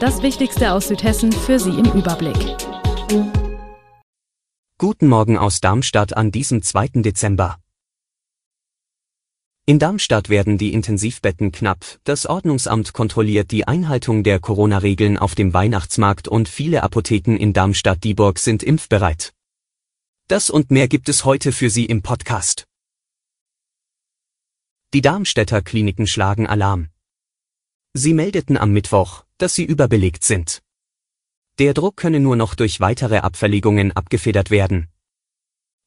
Das Wichtigste aus Südhessen für Sie im Überblick. Guten Morgen aus Darmstadt an diesem 2. Dezember. In Darmstadt werden die Intensivbetten knapp, das Ordnungsamt kontrolliert die Einhaltung der Corona-Regeln auf dem Weihnachtsmarkt und viele Apotheken in Darmstadt-Dieburg sind impfbereit. Das und mehr gibt es heute für Sie im Podcast. Die Darmstädter Kliniken schlagen Alarm. Sie meldeten am Mittwoch, dass sie überbelegt sind. Der Druck könne nur noch durch weitere Abverlegungen abgefedert werden.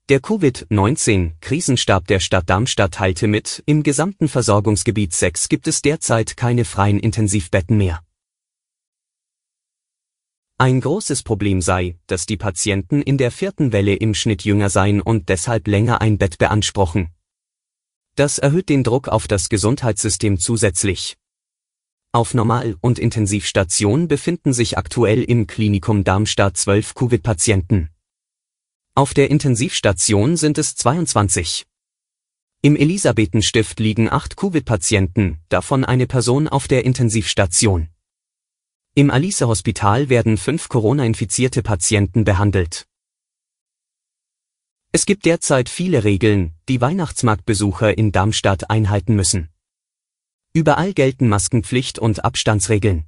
Der Covid-19-Krisenstab der Stadt Darmstadt teilte mit, im gesamten Versorgungsgebiet 6 gibt es derzeit keine freien Intensivbetten mehr. Ein großes Problem sei, dass die Patienten in der vierten Welle im Schnitt jünger seien und deshalb länger ein Bett beanspruchen. Das erhöht den Druck auf das Gesundheitssystem zusätzlich. Auf Normal- und Intensivstation befinden sich aktuell im Klinikum Darmstadt 12 Covid-Patienten. Auf der Intensivstation sind es 22. Im Elisabethenstift liegen acht Covid-Patienten, davon eine Person auf der Intensivstation. Im Alice-Hospital werden fünf Corona-infizierte Patienten behandelt. Es gibt derzeit viele Regeln, die Weihnachtsmarktbesucher in Darmstadt einhalten müssen. Überall gelten Maskenpflicht und Abstandsregeln.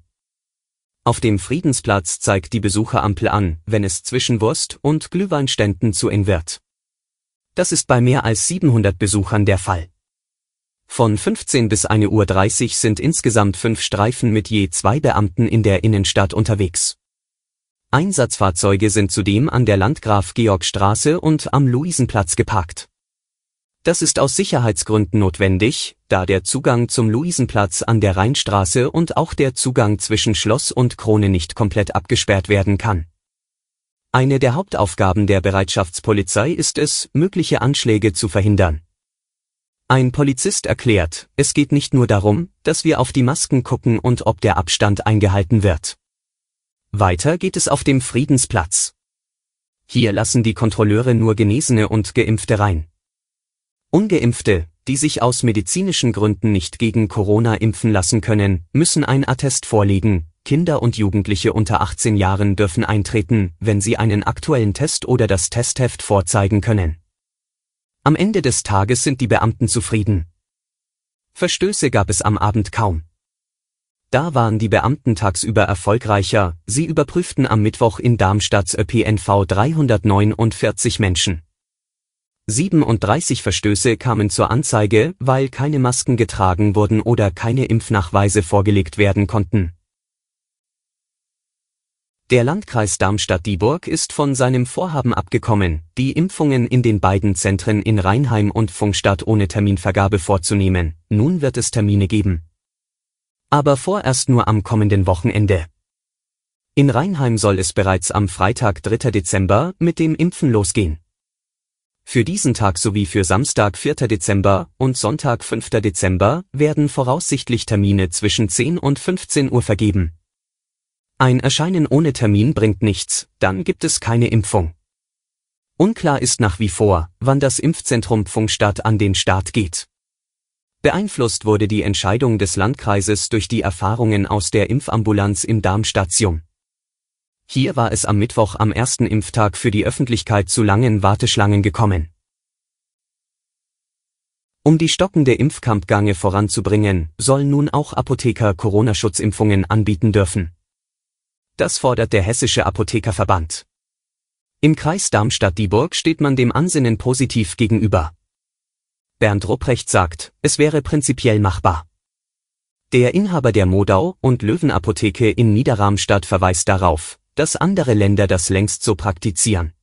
Auf dem Friedensplatz zeigt die Besucherampel an, wenn es zwischen Wurst- und Glühweinständen zu eng wird. Das ist bei mehr als 700 Besuchern der Fall. Von 15 bis 1.30 Uhr sind insgesamt fünf Streifen mit je zwei Beamten in der Innenstadt unterwegs. Einsatzfahrzeuge sind zudem an der Landgraf-Georg-Straße und am Luisenplatz geparkt. Das ist aus Sicherheitsgründen notwendig, da der Zugang zum Luisenplatz an der Rheinstraße und auch der Zugang zwischen Schloss und Krone nicht komplett abgesperrt werden kann. Eine der Hauptaufgaben der Bereitschaftspolizei ist es, mögliche Anschläge zu verhindern. Ein Polizist erklärt, es geht nicht nur darum, dass wir auf die Masken gucken und ob der Abstand eingehalten wird. Weiter geht es auf dem Friedensplatz. Hier lassen die Kontrolleure nur Genesene und Geimpfte rein. Ungeimpfte, die sich aus medizinischen Gründen nicht gegen Corona impfen lassen können, müssen ein Attest vorlegen. Kinder und Jugendliche unter 18 Jahren dürfen eintreten, wenn sie einen aktuellen Test oder das Testheft vorzeigen können. Am Ende des Tages sind die Beamten zufrieden. Verstöße gab es am Abend kaum. Da waren die Beamten tagsüber erfolgreicher, sie überprüften am Mittwoch in Darmstadts ÖPNV 349 Menschen. 37 Verstöße kamen zur Anzeige, weil keine Masken getragen wurden oder keine Impfnachweise vorgelegt werden konnten. Der Landkreis Darmstadt-Dieburg ist von seinem Vorhaben abgekommen, die Impfungen in den beiden Zentren in Rheinheim und Funkstadt ohne Terminvergabe vorzunehmen. Nun wird es Termine geben. Aber vorerst nur am kommenden Wochenende. In Rheinheim soll es bereits am Freitag 3. Dezember mit dem Impfen losgehen. Für diesen Tag sowie für Samstag 4. Dezember und Sonntag 5. Dezember werden voraussichtlich Termine zwischen 10 und 15 Uhr vergeben. Ein Erscheinen ohne Termin bringt nichts, dann gibt es keine Impfung. Unklar ist nach wie vor, wann das Impfzentrum Pfungstadt an den Start geht. Beeinflusst wurde die Entscheidung des Landkreises durch die Erfahrungen aus der Impfambulanz im Darmstadium. Hier war es am Mittwoch am ersten Impftag für die Öffentlichkeit zu langen Warteschlangen gekommen. Um die stockende Impfkampfgange voranzubringen, sollen nun auch Apotheker Corona-Schutzimpfungen anbieten dürfen. Das fordert der Hessische Apothekerverband. Im Kreis Darmstadt-Dieburg steht man dem Ansinnen positiv gegenüber. Bernd Rupprecht sagt, es wäre prinzipiell machbar. Der Inhaber der Modau und Löwenapotheke in Niederramstadt verweist darauf, dass andere Länder das längst so praktizieren.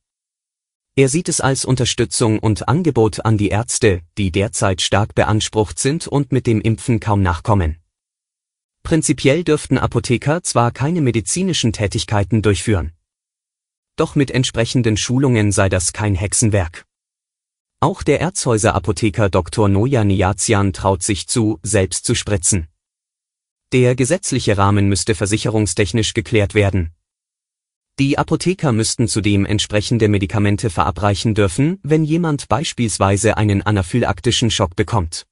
Er sieht es als Unterstützung und Angebot an die Ärzte, die derzeit stark beansprucht sind und mit dem Impfen kaum nachkommen. Prinzipiell dürften Apotheker zwar keine medizinischen Tätigkeiten durchführen. Doch mit entsprechenden Schulungen sei das kein Hexenwerk. Auch der Erzhäuser-Apotheker Dr. Noja Niazian traut sich zu, selbst zu spritzen. Der gesetzliche Rahmen müsste versicherungstechnisch geklärt werden. Die Apotheker müssten zudem entsprechende Medikamente verabreichen dürfen, wenn jemand beispielsweise einen anaphylaktischen Schock bekommt.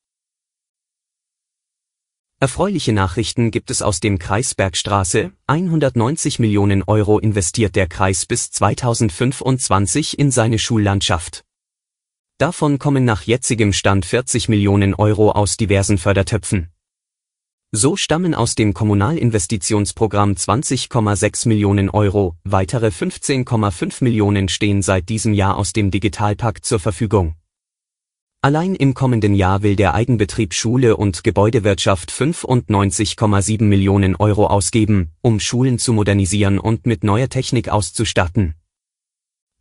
Erfreuliche Nachrichten gibt es aus dem Kreis Bergstraße. 190 Millionen Euro investiert der Kreis bis 2025 in seine Schullandschaft. Davon kommen nach jetzigem Stand 40 Millionen Euro aus diversen Fördertöpfen. So stammen aus dem Kommunalinvestitionsprogramm 20,6 Millionen Euro, weitere 15,5 Millionen stehen seit diesem Jahr aus dem Digitalpakt zur Verfügung. Allein im kommenden Jahr will der Eigenbetrieb Schule und Gebäudewirtschaft 95,7 Millionen Euro ausgeben, um Schulen zu modernisieren und mit neuer Technik auszustatten.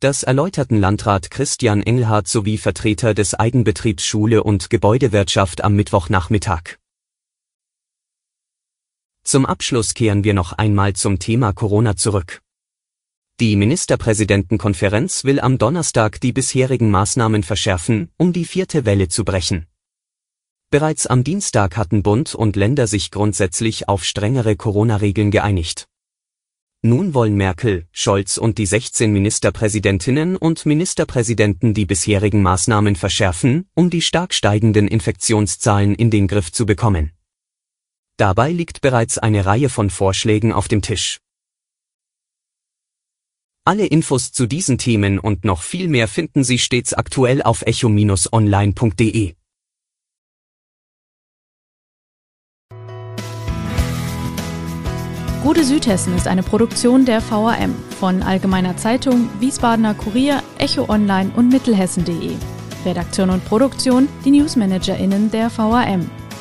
Das erläuterten Landrat Christian Engelhardt sowie Vertreter des Eigenbetriebs Schule und Gebäudewirtschaft am Mittwochnachmittag. Zum Abschluss kehren wir noch einmal zum Thema Corona zurück. Die Ministerpräsidentenkonferenz will am Donnerstag die bisherigen Maßnahmen verschärfen, um die vierte Welle zu brechen. Bereits am Dienstag hatten Bund und Länder sich grundsätzlich auf strengere Corona-Regeln geeinigt. Nun wollen Merkel, Scholz und die 16 Ministerpräsidentinnen und Ministerpräsidenten die bisherigen Maßnahmen verschärfen, um die stark steigenden Infektionszahlen in den Griff zu bekommen. Dabei liegt bereits eine Reihe von Vorschlägen auf dem Tisch. Alle Infos zu diesen Themen und noch viel mehr finden Sie stets aktuell auf echo-online.de. Gute Südhessen ist eine Produktion der VAM von Allgemeiner Zeitung, Wiesbadener Kurier, Echo Online und Mittelhessen.de. Redaktion und Produktion die NewsmanagerInnen der VAM.